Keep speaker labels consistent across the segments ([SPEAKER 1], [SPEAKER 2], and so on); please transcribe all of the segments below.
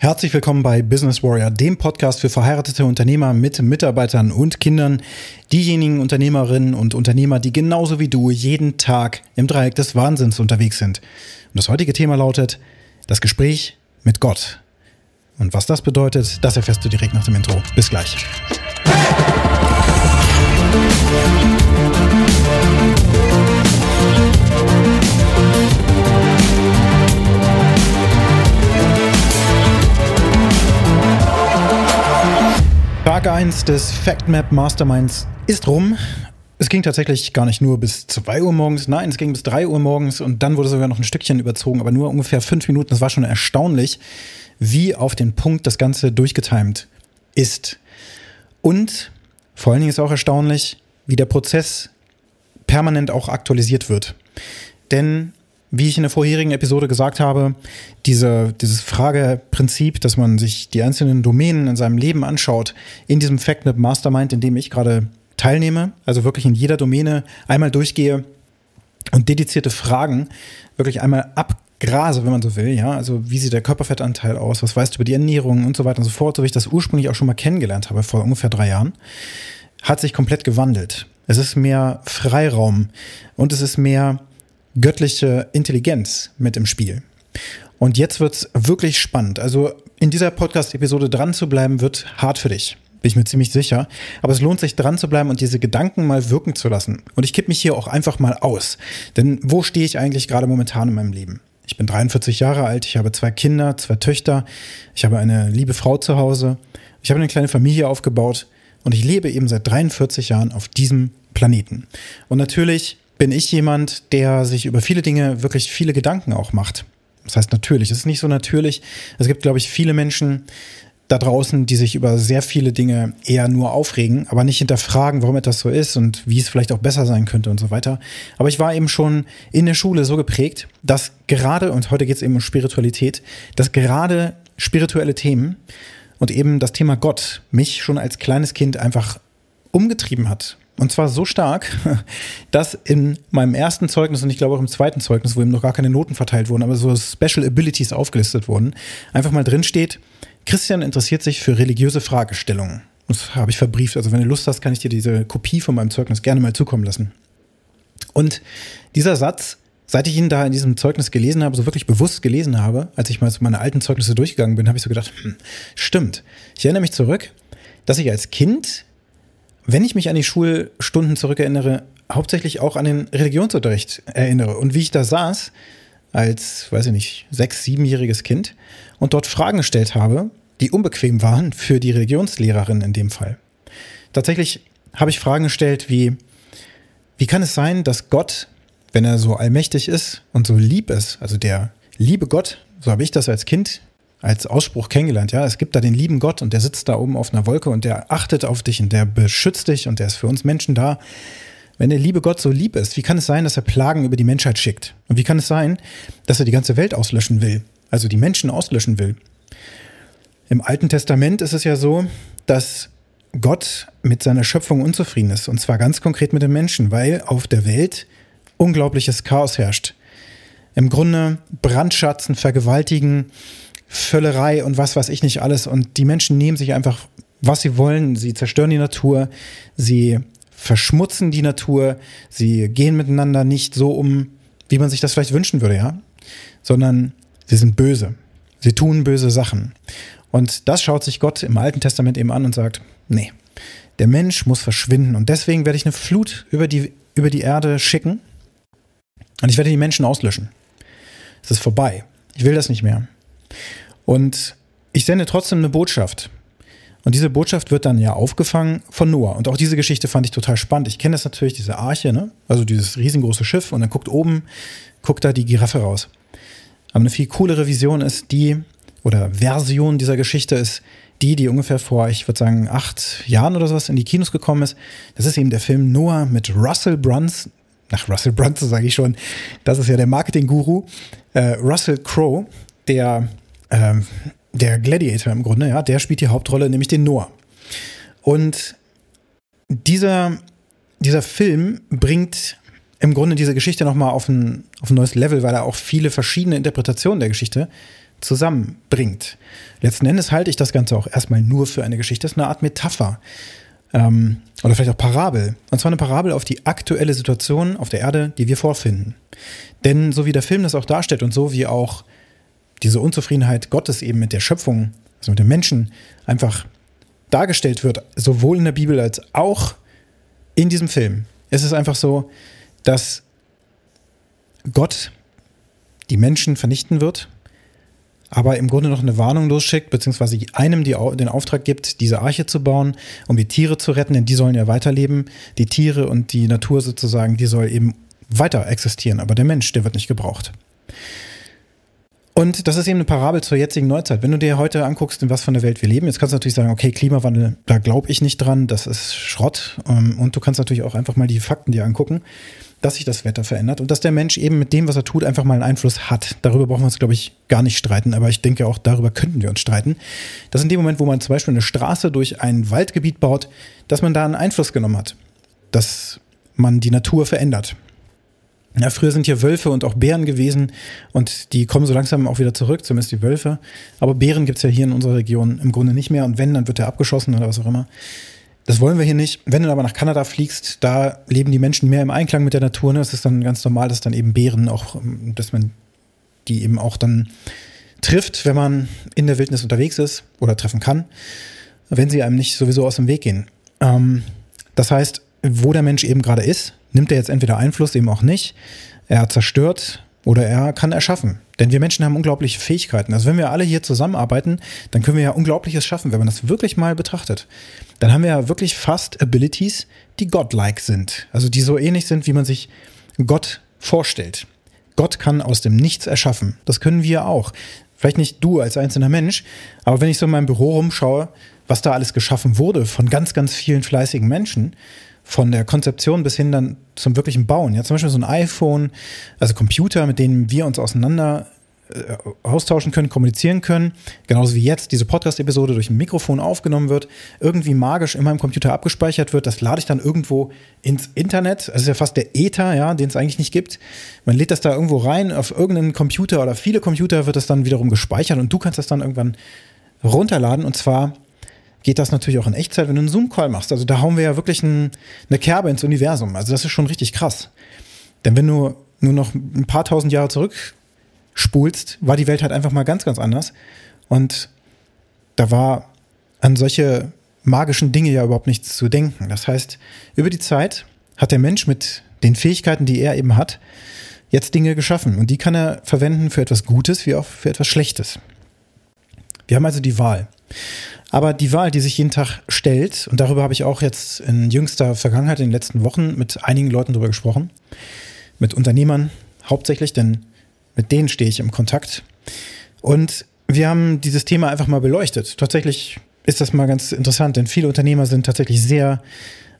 [SPEAKER 1] Herzlich willkommen bei Business Warrior, dem Podcast für verheiratete Unternehmer mit Mitarbeitern und Kindern. Diejenigen Unternehmerinnen und Unternehmer, die genauso wie du jeden Tag im Dreieck des Wahnsinns unterwegs sind. Und das heutige Thema lautet das Gespräch mit Gott. Und was das bedeutet, das erfährst du direkt nach dem Intro. Bis gleich. Tag 1 des FactMap Masterminds ist rum. Es ging tatsächlich gar nicht nur bis 2 Uhr morgens, nein, es ging bis 3 Uhr morgens und dann wurde sogar noch ein Stückchen überzogen, aber nur ungefähr 5 Minuten. Das war schon erstaunlich, wie auf den Punkt das Ganze durchgetimt ist. Und vor allen Dingen ist auch erstaunlich, wie der Prozess permanent auch aktualisiert wird. Denn wie ich in der vorherigen Episode gesagt habe, diese, dieses Frageprinzip, dass man sich die einzelnen Domänen in seinem Leben anschaut, in diesem FactNet Mastermind, in dem ich gerade teilnehme, also wirklich in jeder Domäne einmal durchgehe und dedizierte Fragen wirklich einmal abgrase, wenn man so will, ja, also wie sieht der Körperfettanteil aus, was weißt du über die Ernährung und so weiter und so fort, so wie ich das ursprünglich auch schon mal kennengelernt habe, vor ungefähr drei Jahren, hat sich komplett gewandelt. Es ist mehr Freiraum und es ist mehr göttliche Intelligenz mit im Spiel. Und jetzt wird's wirklich spannend. Also in dieser Podcast-Episode dran zu bleiben, wird hart für dich. Bin ich mir ziemlich sicher. Aber es lohnt sich dran zu bleiben und diese Gedanken mal wirken zu lassen. Und ich kipp mich hier auch einfach mal aus. Denn wo stehe ich eigentlich gerade momentan in meinem Leben? Ich bin 43 Jahre alt, ich habe zwei Kinder, zwei Töchter, ich habe eine liebe Frau zu Hause, ich habe eine kleine Familie aufgebaut und ich lebe eben seit 43 Jahren auf diesem Planeten. Und natürlich bin ich jemand, der sich über viele Dinge wirklich viele Gedanken auch macht. Das heißt natürlich, es ist nicht so natürlich. Es gibt, glaube ich, viele Menschen da draußen, die sich über sehr viele Dinge eher nur aufregen, aber nicht hinterfragen, warum etwas so ist und wie es vielleicht auch besser sein könnte und so weiter. Aber ich war eben schon in der Schule so geprägt, dass gerade, und heute geht es eben um Spiritualität, dass gerade spirituelle Themen und eben das Thema Gott mich schon als kleines Kind einfach umgetrieben hat. Und zwar so stark, dass in meinem ersten Zeugnis und ich glaube auch im zweiten Zeugnis, wo eben noch gar keine Noten verteilt wurden, aber so Special Abilities aufgelistet wurden, einfach mal drin steht, Christian interessiert sich für religiöse Fragestellungen. Das habe ich verbrieft. Also wenn du Lust hast, kann ich dir diese Kopie von meinem Zeugnis gerne mal zukommen lassen. Und dieser Satz, seit ich ihn da in diesem Zeugnis gelesen habe, so wirklich bewusst gelesen habe, als ich mal zu meine alten Zeugnisse durchgegangen bin, habe ich so gedacht, hm, stimmt. Ich erinnere mich zurück, dass ich als Kind wenn ich mich an die Schulstunden zurückerinnere, hauptsächlich auch an den Religionsunterricht erinnere und wie ich da saß als, weiß ich nicht, sechs, siebenjähriges Kind und dort Fragen gestellt habe, die unbequem waren für die Religionslehrerin in dem Fall. Tatsächlich habe ich Fragen gestellt wie, wie kann es sein, dass Gott, wenn er so allmächtig ist und so lieb ist, also der liebe Gott, so habe ich das als Kind als Ausspruch kennengelernt. Ja, es gibt da den lieben Gott und der sitzt da oben auf einer Wolke und der achtet auf dich und der beschützt dich und der ist für uns Menschen da. Wenn der liebe Gott so lieb ist, wie kann es sein, dass er Plagen über die Menschheit schickt? Und wie kann es sein, dass er die ganze Welt auslöschen will? Also die Menschen auslöschen will? Im Alten Testament ist es ja so, dass Gott mit seiner Schöpfung unzufrieden ist. Und zwar ganz konkret mit den Menschen, weil auf der Welt unglaubliches Chaos herrscht. Im Grunde Brandschatzen, vergewaltigen, Völlerei und was weiß ich nicht alles. Und die Menschen nehmen sich einfach, was sie wollen. Sie zerstören die Natur, sie verschmutzen die Natur, sie gehen miteinander nicht so um, wie man sich das vielleicht wünschen würde, ja, sondern sie sind böse. Sie tun böse Sachen. Und das schaut sich Gott im Alten Testament eben an und sagt, nee, der Mensch muss verschwinden. Und deswegen werde ich eine Flut über die, über die Erde schicken und ich werde die Menschen auslöschen. Es ist vorbei. Ich will das nicht mehr. Und ich sende trotzdem eine Botschaft. Und diese Botschaft wird dann ja aufgefangen von Noah. Und auch diese Geschichte fand ich total spannend. Ich kenne das natürlich, diese Arche, ne? also dieses riesengroße Schiff. Und dann guckt oben, guckt da die Giraffe raus. Aber eine viel coolere Vision ist die, oder Version dieser Geschichte ist die, die ungefähr vor, ich würde sagen, acht Jahren oder sowas in die Kinos gekommen ist. Das ist eben der Film Noah mit Russell Brunson. Nach Russell Brunson sage ich schon. Das ist ja der Marketing-Guru. Äh, Russell Crowe, der ähm, der Gladiator im Grunde, ja, der spielt die Hauptrolle, nämlich den Noah. Und dieser, dieser Film bringt im Grunde diese Geschichte nochmal auf ein, auf ein neues Level, weil er auch viele verschiedene Interpretationen der Geschichte zusammenbringt. Letzten Endes halte ich das Ganze auch erstmal nur für eine Geschichte. Das ist eine Art Metapher. Ähm, oder vielleicht auch Parabel. Und zwar eine Parabel auf die aktuelle Situation auf der Erde, die wir vorfinden. Denn so wie der Film das auch darstellt und so wie auch diese Unzufriedenheit Gottes eben mit der Schöpfung, also mit dem Menschen, einfach dargestellt wird, sowohl in der Bibel als auch in diesem Film. Es ist einfach so, dass Gott die Menschen vernichten wird, aber im Grunde noch eine Warnung losschickt, beziehungsweise einem die, den Auftrag gibt, diese Arche zu bauen, um die Tiere zu retten, denn die sollen ja weiterleben. Die Tiere und die Natur sozusagen, die soll eben weiter existieren, aber der Mensch, der wird nicht gebraucht. Und das ist eben eine Parabel zur jetzigen Neuzeit. Wenn du dir heute anguckst, in was von der Welt wir leben, jetzt kannst du natürlich sagen, okay, Klimawandel, da glaube ich nicht dran, das ist Schrott. Ähm, und du kannst natürlich auch einfach mal die Fakten dir angucken, dass sich das Wetter verändert und dass der Mensch eben mit dem, was er tut, einfach mal einen Einfluss hat. Darüber brauchen wir uns, glaube ich, gar nicht streiten, aber ich denke auch darüber könnten wir uns streiten. Dass in dem Moment, wo man zum Beispiel eine Straße durch ein Waldgebiet baut, dass man da einen Einfluss genommen hat. Dass man die Natur verändert. Ja, früher sind hier Wölfe und auch Bären gewesen und die kommen so langsam auch wieder zurück, zumindest die Wölfe. Aber Bären gibt es ja hier in unserer Region im Grunde nicht mehr und wenn, dann wird er abgeschossen oder was auch immer. Das wollen wir hier nicht. Wenn du aber nach Kanada fliegst, da leben die Menschen mehr im Einklang mit der Natur. Ne? Das ist dann ganz normal, dass dann eben Bären auch, dass man die eben auch dann trifft, wenn man in der Wildnis unterwegs ist oder treffen kann, wenn sie einem nicht sowieso aus dem Weg gehen. Ähm, das heißt, wo der Mensch eben gerade ist, nimmt er jetzt entweder Einfluss, eben auch nicht. Er zerstört oder er kann erschaffen. Denn wir Menschen haben unglaubliche Fähigkeiten. Also wenn wir alle hier zusammenarbeiten, dann können wir ja Unglaubliches schaffen, wenn man das wirklich mal betrachtet. Dann haben wir ja wirklich fast Abilities, die godlike sind. Also die so ähnlich sind, wie man sich Gott vorstellt. Gott kann aus dem Nichts erschaffen. Das können wir auch. Vielleicht nicht du als einzelner Mensch, aber wenn ich so in meinem Büro rumschaue, was da alles geschaffen wurde von ganz, ganz vielen fleißigen Menschen, von der Konzeption bis hin dann zum wirklichen Bauen. Ja, zum Beispiel so ein iPhone, also Computer, mit denen wir uns auseinander äh, austauschen können, kommunizieren können. Genauso wie jetzt diese Podcast-Episode durch ein Mikrofon aufgenommen wird, irgendwie magisch in meinem Computer abgespeichert wird. Das lade ich dann irgendwo ins Internet. Das ist ja fast der Ether, ja, den es eigentlich nicht gibt. Man lädt das da irgendwo rein auf irgendeinen Computer oder viele Computer wird das dann wiederum gespeichert und du kannst das dann irgendwann runterladen und zwar geht das natürlich auch in Echtzeit, wenn du einen Zoom-Call machst. Also da hauen wir ja wirklich ein, eine Kerbe ins Universum. Also das ist schon richtig krass. Denn wenn du nur noch ein paar tausend Jahre zurückspulst, war die Welt halt einfach mal ganz, ganz anders. Und da war an solche magischen Dinge ja überhaupt nichts zu denken. Das heißt, über die Zeit hat der Mensch mit den Fähigkeiten, die er eben hat, jetzt Dinge geschaffen. Und die kann er verwenden für etwas Gutes wie auch für etwas Schlechtes. Wir haben also die Wahl. Aber die Wahl, die sich jeden Tag stellt, und darüber habe ich auch jetzt in jüngster Vergangenheit, in den letzten Wochen mit einigen Leuten darüber gesprochen, mit Unternehmern hauptsächlich, denn mit denen stehe ich im Kontakt. Und wir haben dieses Thema einfach mal beleuchtet. Tatsächlich ist das mal ganz interessant, denn viele Unternehmer sind tatsächlich sehr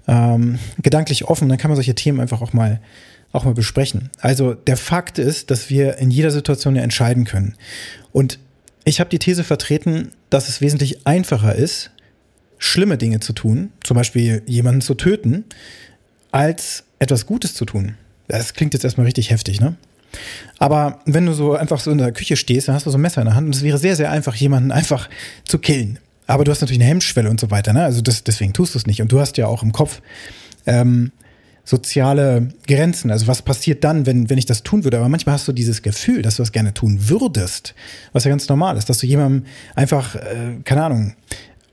[SPEAKER 1] ähm, gedanklich offen. Dann kann man solche Themen einfach auch mal auch mal besprechen. Also der Fakt ist, dass wir in jeder Situation ja entscheiden können. Und ich habe die These vertreten, dass es wesentlich einfacher ist, schlimme Dinge zu tun, zum Beispiel jemanden zu töten, als etwas Gutes zu tun. Das klingt jetzt erstmal richtig heftig, ne? Aber wenn du so einfach so in der Küche stehst, dann hast du so ein Messer in der Hand und es wäre sehr, sehr einfach, jemanden einfach zu killen. Aber du hast natürlich eine Hemmschwelle und so weiter, ne? Also das, deswegen tust du es nicht. Und du hast ja auch im Kopf, ähm, soziale Grenzen. Also was passiert dann, wenn, wenn ich das tun würde? Aber manchmal hast du dieses Gefühl, dass du das gerne tun würdest, was ja ganz normal ist, dass du jemandem einfach, äh, keine Ahnung,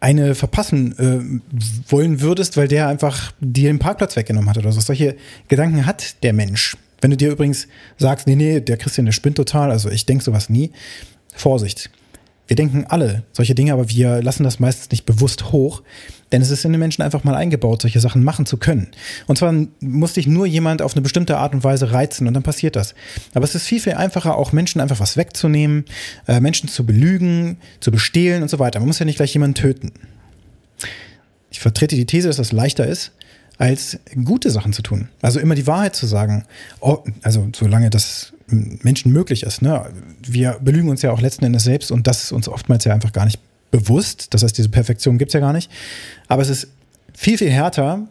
[SPEAKER 1] eine verpassen äh, wollen würdest, weil der einfach dir den Parkplatz weggenommen hat oder so. Solche Gedanken hat der Mensch. Wenn du dir übrigens sagst, nee, nee, der Christian, der spinnt total, also ich denke sowas nie, Vorsicht. Wir denken alle solche Dinge, aber wir lassen das meistens nicht bewusst hoch, denn es ist in den Menschen einfach mal eingebaut, solche Sachen machen zu können. Und zwar muss dich nur jemand auf eine bestimmte Art und Weise reizen und dann passiert das. Aber es ist viel, viel einfacher, auch Menschen einfach was wegzunehmen, äh, Menschen zu belügen, zu bestehlen und so weiter. Man muss ja nicht gleich jemanden töten. Ich vertrete die These, dass das leichter ist, als gute Sachen zu tun. Also immer die Wahrheit zu sagen. Oh, also solange das Menschen möglich ist. Ne? Wir belügen uns ja auch letzten Endes selbst und das ist uns oftmals ja einfach gar nicht bewusst. Das heißt, diese Perfektion gibt es ja gar nicht. Aber es ist viel, viel härter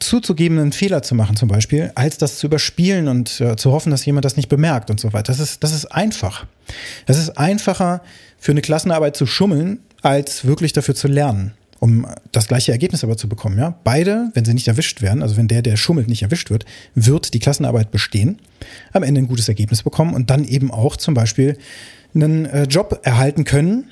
[SPEAKER 1] zuzugebenden Fehler zu machen zum Beispiel, als das zu überspielen und äh, zu hoffen, dass jemand das nicht bemerkt und so weiter. Das ist, das ist einfach. Es ist einfacher für eine Klassenarbeit zu schummeln, als wirklich dafür zu lernen, um das gleiche Ergebnis aber zu bekommen. Ja? Beide, wenn sie nicht erwischt werden, also wenn der, der schummelt, nicht erwischt wird, wird die Klassenarbeit bestehen, am Ende ein gutes Ergebnis bekommen und dann eben auch zum Beispiel einen äh, Job erhalten können,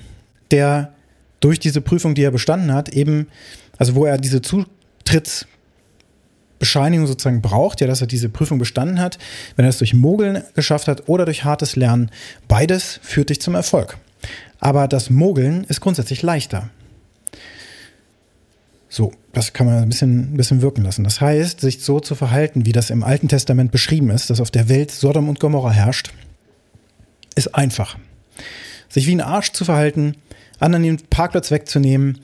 [SPEAKER 1] der durch diese Prüfung, die er bestanden hat, eben, also wo er diese Zutrittsbescheinigung sozusagen braucht, ja, dass er diese Prüfung bestanden hat, wenn er es durch Mogeln geschafft hat oder durch hartes Lernen, beides führt dich zum Erfolg. Aber das Mogeln ist grundsätzlich leichter. So, das kann man ein bisschen, ein bisschen wirken lassen. Das heißt, sich so zu verhalten, wie das im Alten Testament beschrieben ist, dass auf der Welt Sodom und Gomorra herrscht, ist einfach. Sich wie ein Arsch zu verhalten, anderen den Parkplatz wegzunehmen,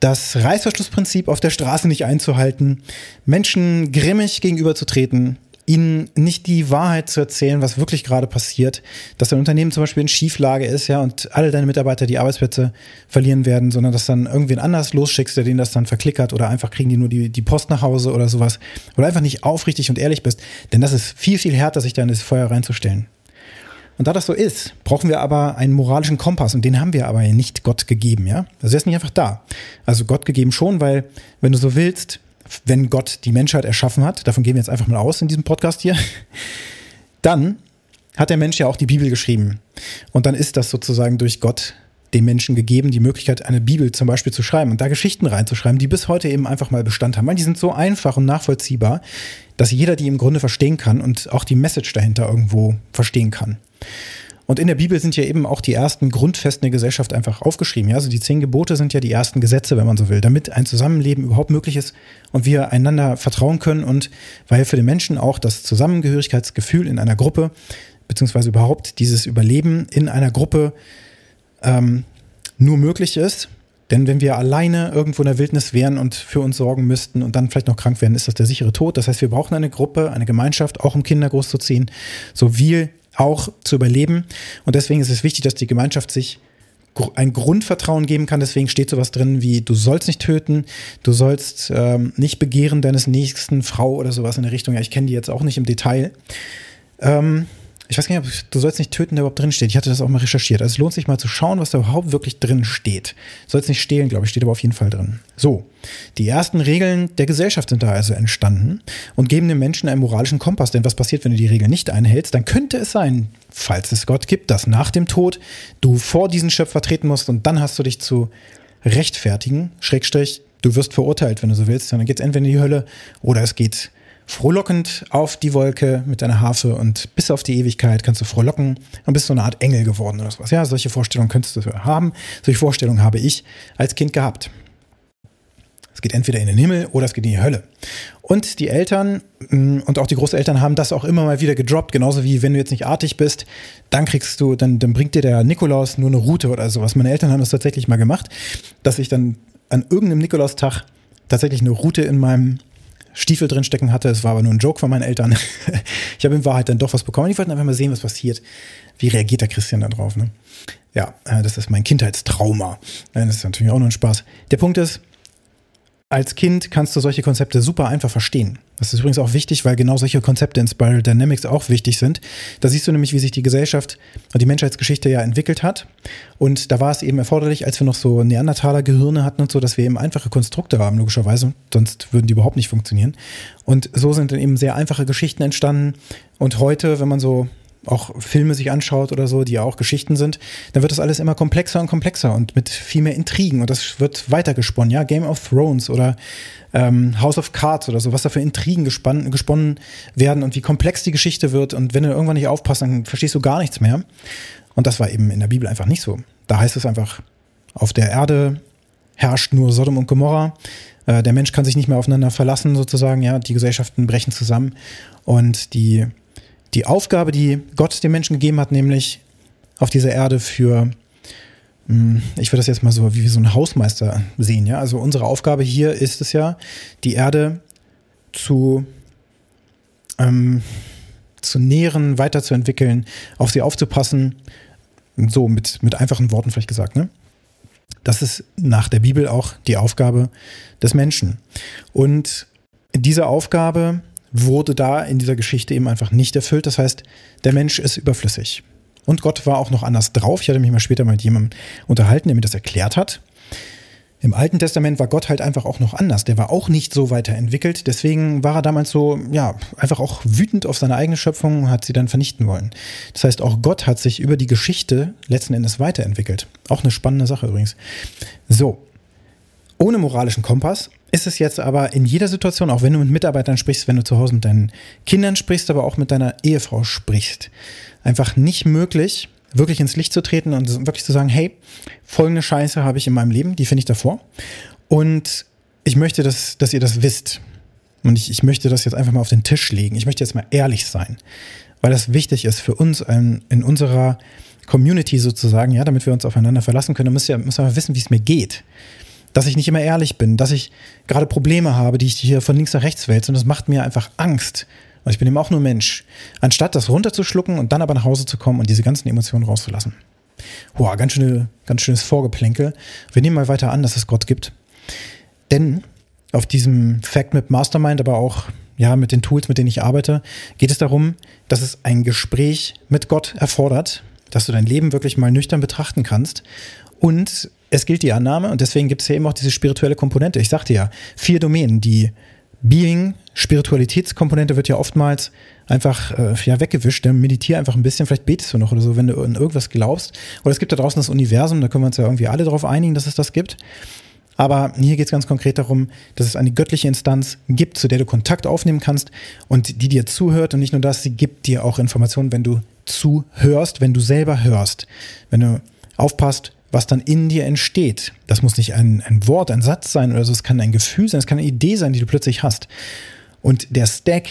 [SPEAKER 1] das Reißverschlussprinzip auf der Straße nicht einzuhalten, Menschen grimmig gegenüberzutreten, ihnen nicht die Wahrheit zu erzählen, was wirklich gerade passiert, dass dein Unternehmen zum Beispiel in Schieflage ist, ja, und alle deine Mitarbeiter die Arbeitsplätze verlieren werden, sondern dass dann irgendwen anders losschickst, der denen das dann verklickert oder einfach kriegen die nur die, die Post nach Hause oder sowas. Oder einfach nicht aufrichtig und ehrlich bist. Denn das ist viel, viel härter, sich da in das Feuer reinzustellen. Und da das so ist, brauchen wir aber einen moralischen Kompass und den haben wir aber nicht Gott gegeben, ja? Also er ist nicht einfach da. Also Gott gegeben schon, weil wenn du so willst, wenn Gott die Menschheit erschaffen hat, davon gehen wir jetzt einfach mal aus in diesem Podcast hier, dann hat der Mensch ja auch die Bibel geschrieben. Und dann ist das sozusagen durch Gott dem Menschen gegeben, die Möglichkeit, eine Bibel zum Beispiel zu schreiben und da Geschichten reinzuschreiben, die bis heute eben einfach mal Bestand haben. Weil die sind so einfach und nachvollziehbar, dass jeder die im Grunde verstehen kann und auch die Message dahinter irgendwo verstehen kann. Und in der Bibel sind ja eben auch die ersten Grundfesten der Gesellschaft einfach aufgeschrieben. Ja? Also die zehn Gebote sind ja die ersten Gesetze, wenn man so will, damit ein Zusammenleben überhaupt möglich ist und wir einander vertrauen können und weil für den Menschen auch das Zusammengehörigkeitsgefühl in einer Gruppe, beziehungsweise überhaupt dieses Überleben in einer Gruppe ähm, nur möglich ist. Denn wenn wir alleine irgendwo in der Wildnis wären und für uns sorgen müssten und dann vielleicht noch krank werden, ist das der sichere Tod. Das heißt, wir brauchen eine Gruppe, eine Gemeinschaft, auch um Kinder großzuziehen, so wie auch zu überleben. Und deswegen ist es wichtig, dass die Gemeinschaft sich ein Grundvertrauen geben kann. Deswegen steht sowas drin wie, du sollst nicht töten, du sollst ähm, nicht begehren deines nächsten Frau oder sowas in der Richtung. Ja, ich kenne die jetzt auch nicht im Detail. Ähm, ich weiß gar nicht, ob du sollst nicht töten, der überhaupt drin steht. Ich hatte das auch mal recherchiert. Also es lohnt sich mal zu schauen, was da überhaupt wirklich drin steht. Sollst nicht stehlen, glaube ich, steht aber auf jeden Fall drin. So, die ersten Regeln der Gesellschaft sind da also entstanden und geben dem Menschen einen moralischen Kompass. Denn was passiert, wenn du die Regeln nicht einhältst? Dann könnte es sein, falls es Gott gibt, dass nach dem Tod du vor diesen Schöpfer treten musst und dann hast du dich zu rechtfertigen, Schrägstrich, du wirst verurteilt, wenn du so willst. Dann geht es entweder in die Hölle oder es geht frohlockend auf die Wolke mit deiner Harfe und bis auf die Ewigkeit kannst du frohlocken und bist so eine Art Engel geworden oder sowas. Ja, solche Vorstellungen könntest du haben. Solche Vorstellungen habe ich als Kind gehabt. Es geht entweder in den Himmel oder es geht in die Hölle. Und die Eltern mm, und auch die Großeltern haben das auch immer mal wieder gedroppt, genauso wie wenn du jetzt nicht artig bist, dann kriegst du, dann, dann bringt dir der Nikolaus nur eine Route oder sowas. Meine Eltern haben das tatsächlich mal gemacht, dass ich dann an irgendeinem Nikolaustag tatsächlich eine Route in meinem Stiefel drin stecken hatte. Es war aber nur ein Joke von meinen Eltern. ich habe in Wahrheit dann doch was bekommen. Die wollten einfach mal sehen, was passiert. Wie reagiert der Christian da drauf? Ne? Ja, äh, das ist mein Kindheitstrauma. Das ist natürlich auch nur ein Spaß. Der Punkt ist, als Kind kannst du solche Konzepte super einfach verstehen. Das ist übrigens auch wichtig, weil genau solche Konzepte in Spiral Dynamics auch wichtig sind. Da siehst du nämlich, wie sich die Gesellschaft und die Menschheitsgeschichte ja entwickelt hat. Und da war es eben erforderlich, als wir noch so Neandertaler Gehirne hatten und so, dass wir eben einfache Konstrukte haben, logischerweise. Sonst würden die überhaupt nicht funktionieren. Und so sind dann eben sehr einfache Geschichten entstanden. Und heute, wenn man so auch Filme sich anschaut oder so, die ja auch Geschichten sind, dann wird das alles immer komplexer und komplexer und mit viel mehr Intrigen und das wird weitergesponnen, ja, Game of Thrones oder ähm, House of Cards oder so, was da für Intrigen gespann, gesponnen werden und wie komplex die Geschichte wird und wenn du irgendwann nicht aufpasst, dann verstehst du gar nichts mehr. Und das war eben in der Bibel einfach nicht so. Da heißt es einfach, auf der Erde herrscht nur Sodom und Gomorra. Äh, der Mensch kann sich nicht mehr aufeinander verlassen, sozusagen, ja, die Gesellschaften brechen zusammen und die die Aufgabe, die Gott dem Menschen gegeben hat, nämlich auf dieser Erde für, hm, ich würde das jetzt mal so wie so ein Hausmeister sehen, ja. Also unsere Aufgabe hier ist es ja, die Erde zu, ähm, zu nähren, weiterzuentwickeln, auf sie aufzupassen. So mit, mit einfachen Worten vielleicht gesagt, ne? Das ist nach der Bibel auch die Aufgabe des Menschen. Und diese Aufgabe wurde da in dieser Geschichte eben einfach nicht erfüllt. Das heißt, der Mensch ist überflüssig. Und Gott war auch noch anders drauf. Ich hatte mich mal später mit jemandem unterhalten, der mir das erklärt hat. Im Alten Testament war Gott halt einfach auch noch anders. Der war auch nicht so weiterentwickelt. Deswegen war er damals so, ja, einfach auch wütend auf seine eigene Schöpfung und hat sie dann vernichten wollen. Das heißt, auch Gott hat sich über die Geschichte letzten Endes weiterentwickelt. Auch eine spannende Sache übrigens. So. Ohne moralischen Kompass ist es jetzt aber in jeder Situation, auch wenn du mit Mitarbeitern sprichst, wenn du zu Hause mit deinen Kindern sprichst, aber auch mit deiner Ehefrau sprichst, einfach nicht möglich, wirklich ins Licht zu treten und wirklich zu sagen, hey, folgende Scheiße habe ich in meinem Leben, die finde ich davor. Und ich möchte, dass, dass ihr das wisst. Und ich, ich möchte das jetzt einfach mal auf den Tisch legen. Ich möchte jetzt mal ehrlich sein, weil das wichtig ist für uns in, in unserer Community sozusagen, ja, damit wir uns aufeinander verlassen können. wir müssen wir wissen, wie es mir geht. Dass ich nicht immer ehrlich bin, dass ich gerade Probleme habe, die ich hier von links nach rechts wälze. Und das macht mir einfach Angst. Und ich bin eben auch nur Mensch. Anstatt das runterzuschlucken und dann aber nach Hause zu kommen und diese ganzen Emotionen rauszulassen. Boah, ganz, schöne, ganz schönes Vorgeplänkel. Wir nehmen mal weiter an, dass es Gott gibt. Denn auf diesem FactMap Mastermind, aber auch ja, mit den Tools, mit denen ich arbeite, geht es darum, dass es ein Gespräch mit Gott erfordert, dass du dein Leben wirklich mal nüchtern betrachten kannst. Und es gilt die Annahme, und deswegen gibt es ja eben auch diese spirituelle Komponente. Ich sagte ja, vier Domänen, die Being, Spiritualitätskomponente wird ja oftmals einfach äh, ja, weggewischt. Dann meditiere einfach ein bisschen, vielleicht betest du noch oder so, wenn du in irgendwas glaubst. Oder es gibt da draußen das Universum, da können wir uns ja irgendwie alle darauf einigen, dass es das gibt. Aber hier geht es ganz konkret darum, dass es eine göttliche Instanz gibt, zu der du Kontakt aufnehmen kannst und die dir zuhört. Und nicht nur das, sie gibt dir auch Informationen, wenn du zuhörst, wenn du selber hörst. Wenn du aufpasst, was dann in dir entsteht. Das muss nicht ein, ein Wort, ein Satz sein oder so, es kann ein Gefühl sein, es kann eine Idee sein, die du plötzlich hast. Und der Stack,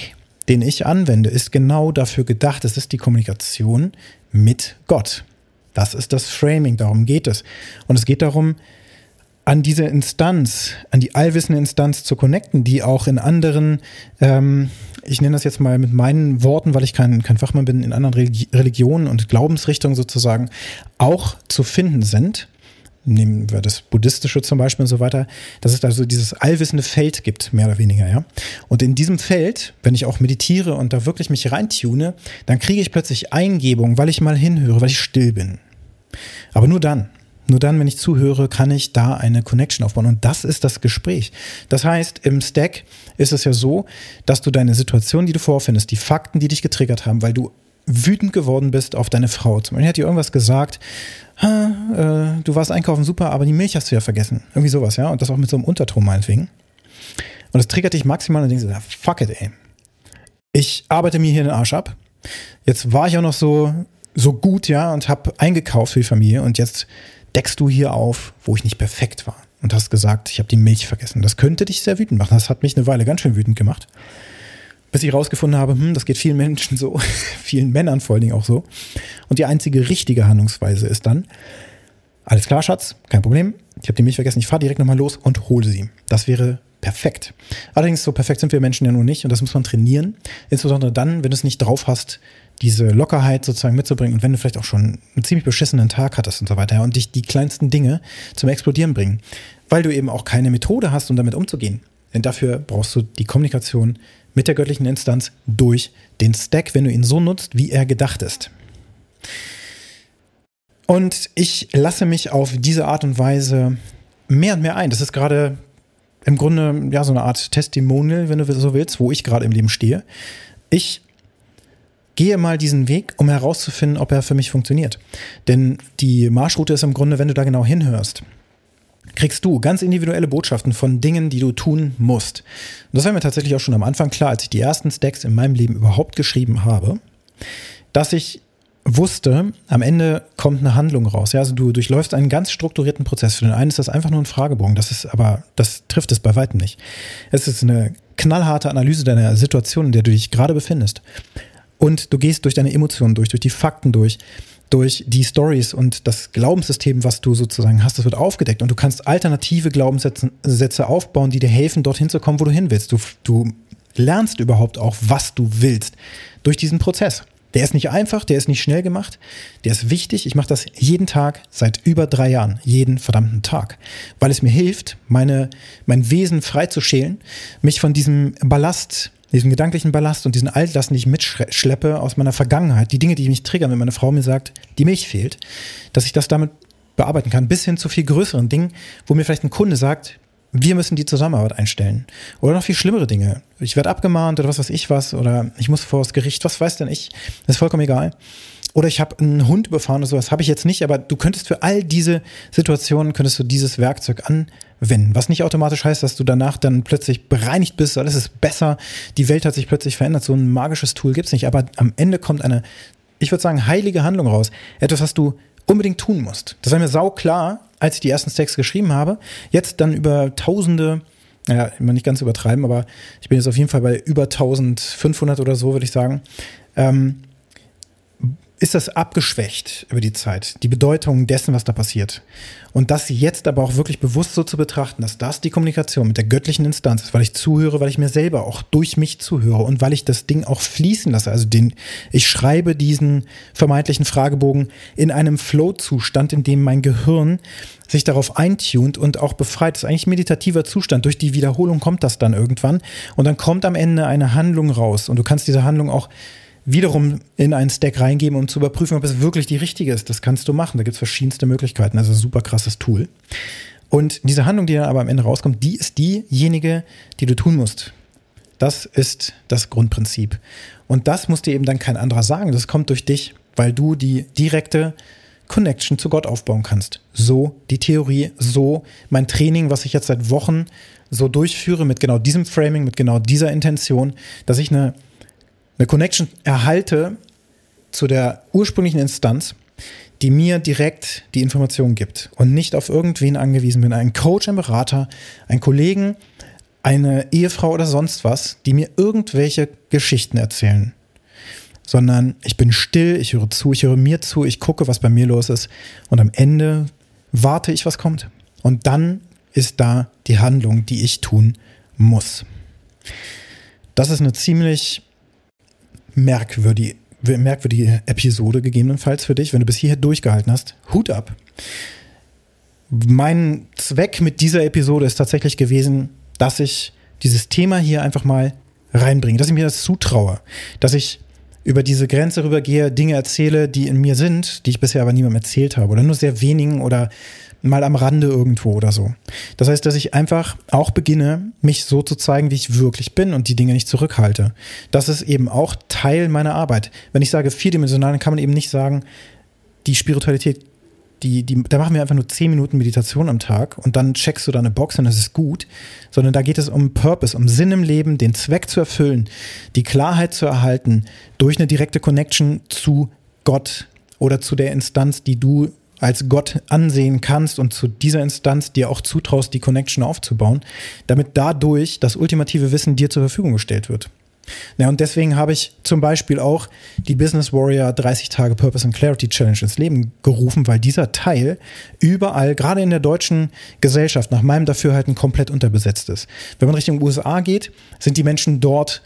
[SPEAKER 1] den ich anwende, ist genau dafür gedacht. Es ist die Kommunikation mit Gott. Das ist das Framing, darum geht es. Und es geht darum, an diese Instanz, an die allwissende Instanz zu connecten, die auch in anderen, ähm, ich nenne das jetzt mal mit meinen Worten, weil ich kein, kein Fachmann bin, in anderen Religionen und Glaubensrichtungen sozusagen auch zu finden sind. Nehmen wir das Buddhistische zum Beispiel und so weiter, dass es also dieses allwissende Feld gibt, mehr oder weniger, ja. Und in diesem Feld, wenn ich auch meditiere und da wirklich mich reintune, dann kriege ich plötzlich Eingebung, weil ich mal hinhöre, weil ich still bin. Aber nur dann. Nur dann, wenn ich zuhöre, kann ich da eine Connection aufbauen. Und das ist das Gespräch. Das heißt, im Stack ist es ja so, dass du deine Situation, die du vorfindest, die Fakten, die dich getriggert haben, weil du wütend geworden bist auf deine Frau. Zum Beispiel hat dir irgendwas gesagt, äh, du warst einkaufen super, aber die Milch hast du ja vergessen. Irgendwie sowas, ja. Und das auch mit so einem Unterton meinetwegen. Und das triggert dich maximal und denkst fuck it, ey. Ich arbeite mir hier den Arsch ab. Jetzt war ich auch noch so, so gut, ja, und habe eingekauft für die Familie und jetzt deckst du hier auf, wo ich nicht perfekt war und hast gesagt, ich habe die Milch vergessen. Das könnte dich sehr wütend machen. Das hat mich eine Weile ganz schön wütend gemacht. Bis ich rausgefunden habe, hm, das geht vielen Menschen so, vielen Männern vor allen Dingen auch so. Und die einzige richtige Handlungsweise ist dann, alles klar, Schatz, kein Problem. Ich habe die Milch vergessen, ich fahre direkt nochmal los und hole sie. Das wäre perfekt. Allerdings, so perfekt sind wir Menschen ja nur nicht und das muss man trainieren. Insbesondere dann, wenn du es nicht drauf hast, diese Lockerheit sozusagen mitzubringen und wenn du vielleicht auch schon einen ziemlich beschissenen Tag hattest und so weiter und dich die kleinsten Dinge zum Explodieren bringen, weil du eben auch keine Methode hast, um damit umzugehen. Denn dafür brauchst du die Kommunikation mit der göttlichen Instanz durch den Stack, wenn du ihn so nutzt, wie er gedacht ist. Und ich lasse mich auf diese Art und Weise mehr und mehr ein. Das ist gerade im Grunde ja so eine Art Testimonial, wenn du so willst, wo ich gerade im Leben stehe. Ich gehe mal diesen Weg, um herauszufinden, ob er für mich funktioniert. Denn die Marschroute ist im Grunde, wenn du da genau hinhörst, kriegst du ganz individuelle Botschaften von Dingen, die du tun musst. Und das war mir tatsächlich auch schon am Anfang klar, als ich die ersten Stacks in meinem Leben überhaupt geschrieben habe, dass ich wusste, am Ende kommt eine Handlung raus. Ja, also du durchläufst einen ganz strukturierten Prozess. Für den einen ist das einfach nur ein Fragebogen. Das ist aber, das trifft es bei weitem nicht. Es ist eine knallharte Analyse deiner Situation, in der du dich gerade befindest. Und du gehst durch deine Emotionen durch, durch die Fakten durch, durch die Stories und das Glaubenssystem, was du sozusagen hast, das wird aufgedeckt und du kannst alternative Glaubenssätze aufbauen, die dir helfen, dorthin zu kommen, wo du hin willst. Du, du lernst überhaupt auch, was du willst durch diesen Prozess. Der ist nicht einfach, der ist nicht schnell gemacht, der ist wichtig. Ich mache das jeden Tag seit über drei Jahren, jeden verdammten Tag, weil es mir hilft, meine, mein Wesen frei zu schälen, mich von diesem Ballast, diesem gedanklichen Ballast und diesen Altlasten, die ich mitschleppe aus meiner Vergangenheit, die Dinge, die mich triggern, wenn meine Frau mir sagt, die Milch fehlt, dass ich das damit bearbeiten kann, bis hin zu viel größeren Dingen, wo mir vielleicht ein Kunde sagt, wir müssen die Zusammenarbeit einstellen. Oder noch viel schlimmere Dinge. Ich werde abgemahnt oder was weiß ich was, oder ich muss vor das Gericht, was weiß denn ich? Das ist vollkommen egal. Oder ich habe einen Hund überfahren oder sowas, habe ich jetzt nicht, aber du könntest für all diese Situationen, könntest du dieses Werkzeug anwenden. Was nicht automatisch heißt, dass du danach dann plötzlich bereinigt bist, alles ist besser, die Welt hat sich plötzlich verändert. So ein magisches Tool gibt's nicht, aber am Ende kommt eine, ich würde sagen, heilige Handlung raus. Etwas, was du unbedingt tun musst. Das war mir sau klar, als ich die ersten Stacks geschrieben habe. Jetzt dann über tausende, ja, immer nicht ganz übertreiben, aber ich bin jetzt auf jeden Fall bei über 1500 oder so, würde ich sagen. Ähm, ist das abgeschwächt über die Zeit, die Bedeutung dessen, was da passiert. Und das jetzt aber auch wirklich bewusst so zu betrachten, dass das die Kommunikation mit der göttlichen Instanz ist, weil ich zuhöre, weil ich mir selber auch durch mich zuhöre und weil ich das Ding auch fließen lasse. Also den, ich schreibe diesen vermeintlichen Fragebogen in einem Flow-Zustand, in dem mein Gehirn sich darauf eintunt und auch befreit. Das ist eigentlich meditativer Zustand. Durch die Wiederholung kommt das dann irgendwann und dann kommt am Ende eine Handlung raus und du kannst diese Handlung auch wiederum in einen Stack reingeben, um zu überprüfen, ob es wirklich die richtige ist. Das kannst du machen. Da gibt es verschiedenste Möglichkeiten. Also super krasses Tool. Und diese Handlung, die dann aber am Ende rauskommt, die ist diejenige, die du tun musst. Das ist das Grundprinzip. Und das muss dir eben dann kein anderer sagen. Das kommt durch dich, weil du die direkte Connection zu Gott aufbauen kannst. So die Theorie, so mein Training, was ich jetzt seit Wochen so durchführe mit genau diesem Framing, mit genau dieser Intention, dass ich eine eine Connection erhalte zu der ursprünglichen Instanz, die mir direkt die Information gibt und nicht auf irgendwen angewiesen bin. Ein Coach, ein Berater, ein Kollegen, eine Ehefrau oder sonst was, die mir irgendwelche Geschichten erzählen. Sondern ich bin still, ich höre zu, ich höre mir zu, ich gucke, was bei mir los ist und am Ende warte ich, was kommt. Und dann ist da die Handlung, die ich tun muss. Das ist eine ziemlich merkwürdige, merkwürdige Episode gegebenenfalls für dich, wenn du bis hierher durchgehalten hast. Hut ab. Mein Zweck mit dieser Episode ist tatsächlich gewesen, dass ich dieses Thema hier einfach mal reinbringe, dass ich mir das zutraue, dass ich über diese Grenze rübergehe, Dinge erzähle, die in mir sind, die ich bisher aber niemandem erzählt habe oder nur sehr wenigen oder mal am Rande irgendwo oder so. Das heißt, dass ich einfach auch beginne, mich so zu zeigen, wie ich wirklich bin und die Dinge nicht zurückhalte. Das ist eben auch Teil meiner Arbeit. Wenn ich sage vierdimensional, dann kann man eben nicht sagen, die Spiritualität, die, die, da machen wir einfach nur zehn Minuten Meditation am Tag und dann checkst du da eine Box und das ist gut, sondern da geht es um Purpose, um Sinn im Leben, den Zweck zu erfüllen, die Klarheit zu erhalten durch eine direkte Connection zu Gott oder zu der Instanz, die du als Gott ansehen kannst und zu dieser Instanz dir auch zutraust, die Connection aufzubauen, damit dadurch das ultimative Wissen dir zur Verfügung gestellt wird. Ja, und deswegen habe ich zum Beispiel auch die Business Warrior 30 Tage Purpose and Clarity Challenge ins Leben gerufen, weil dieser Teil überall, gerade in der deutschen Gesellschaft, nach meinem Dafürhalten komplett unterbesetzt ist. Wenn man Richtung USA geht, sind die Menschen dort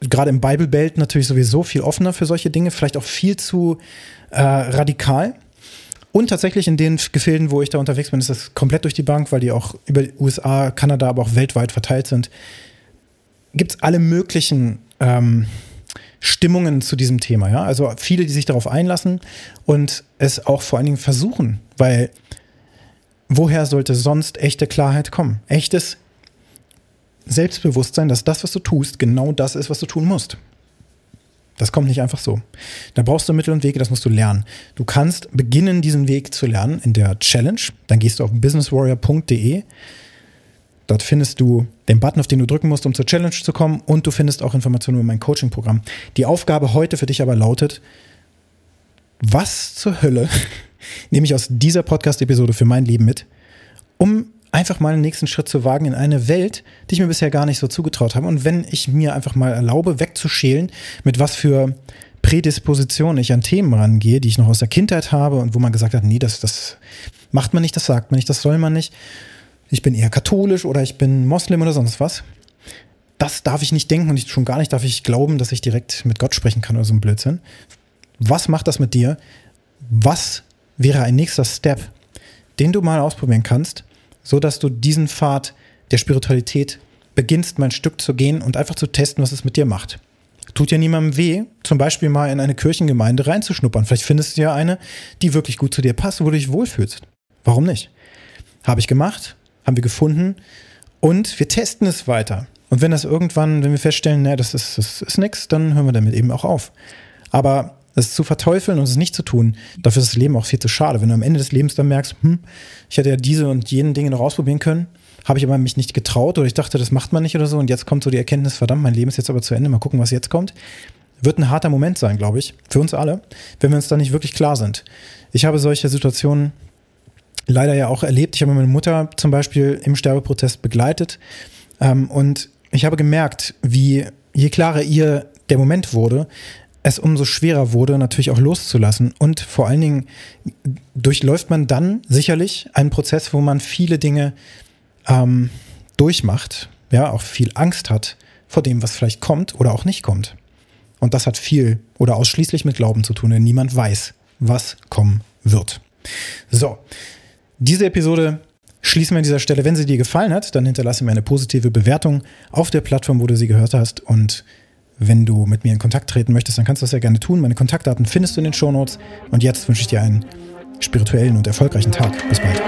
[SPEAKER 1] gerade im Bible Belt natürlich sowieso viel offener für solche Dinge, vielleicht auch viel zu äh, radikal. Und tatsächlich in den Gefilden, wo ich da unterwegs bin, ist das komplett durch die Bank, weil die auch über die USA, Kanada, aber auch weltweit verteilt sind. Gibt es alle möglichen ähm, Stimmungen zu diesem Thema, ja? Also viele, die sich darauf einlassen und es auch vor allen Dingen versuchen, weil woher sollte sonst echte Klarheit kommen? Echtes Selbstbewusstsein, dass das, was du tust, genau das ist, was du tun musst. Das kommt nicht einfach so. Da brauchst du Mittel und Wege, das musst du lernen. Du kannst beginnen, diesen Weg zu lernen in der Challenge. Dann gehst du auf businesswarrior.de. Dort findest du den Button, auf den du drücken musst, um zur Challenge zu kommen. Und du findest auch Informationen über mein Coaching-Programm. Die Aufgabe heute für dich aber lautet, was zur Hölle nehme ich aus dieser Podcast-Episode für mein Leben mit, um einfach mal den nächsten Schritt zu wagen in eine Welt, die ich mir bisher gar nicht so zugetraut habe. Und wenn ich mir einfach mal erlaube, wegzuschälen, mit was für Prädispositionen ich an Themen rangehe, die ich noch aus der Kindheit habe und wo man gesagt hat, nee, das, das macht man nicht, das sagt man nicht, das soll man nicht. Ich bin eher katholisch oder ich bin Moslem oder sonst was. Das darf ich nicht denken und ich, schon gar nicht darf ich glauben, dass ich direkt mit Gott sprechen kann oder so ein Blödsinn. Was macht das mit dir? Was wäre ein nächster Step, den du mal ausprobieren kannst, so dass du diesen Pfad der Spiritualität beginnst, mal ein Stück zu gehen und einfach zu testen, was es mit dir macht. Tut ja niemandem weh, zum Beispiel mal in eine Kirchengemeinde reinzuschnuppern. Vielleicht findest du ja eine, die wirklich gut zu dir passt, wo du dich wohlfühlst. Warum nicht? Habe ich gemacht, haben wir gefunden und wir testen es weiter. Und wenn das irgendwann, wenn wir feststellen, ne, das ist, das ist nichts, dann hören wir damit eben auch auf. Aber es zu verteufeln und es nicht zu tun, dafür ist das Leben auch viel zu schade. Wenn du am Ende des Lebens dann merkst, hm, ich hätte ja diese und jenen Dinge noch ausprobieren können, habe ich aber mich nicht getraut oder ich dachte, das macht man nicht oder so und jetzt kommt so die Erkenntnis, verdammt, mein Leben ist jetzt aber zu Ende, mal gucken, was jetzt kommt. Wird ein harter Moment sein, glaube ich, für uns alle, wenn wir uns da nicht wirklich klar sind. Ich habe solche Situationen leider ja auch erlebt. Ich habe meine Mutter zum Beispiel im Sterbeprozess begleitet ähm, und ich habe gemerkt, wie je klarer ihr der Moment wurde, es umso schwerer wurde, natürlich auch loszulassen. Und vor allen Dingen durchläuft man dann sicherlich einen Prozess, wo man viele Dinge ähm, durchmacht, ja, auch viel Angst hat vor dem, was vielleicht kommt oder auch nicht kommt. Und das hat viel oder ausschließlich mit Glauben zu tun, denn niemand weiß, was kommen wird. So, diese Episode schließen wir an dieser Stelle. Wenn sie dir gefallen hat, dann hinterlasse mir eine positive Bewertung auf der Plattform, wo du sie gehört hast. Und wenn du mit mir in Kontakt treten möchtest, dann kannst du das sehr gerne tun. Meine Kontaktdaten findest du in den Shownotes. Und jetzt wünsche ich dir einen spirituellen und erfolgreichen Tag. Bis bald.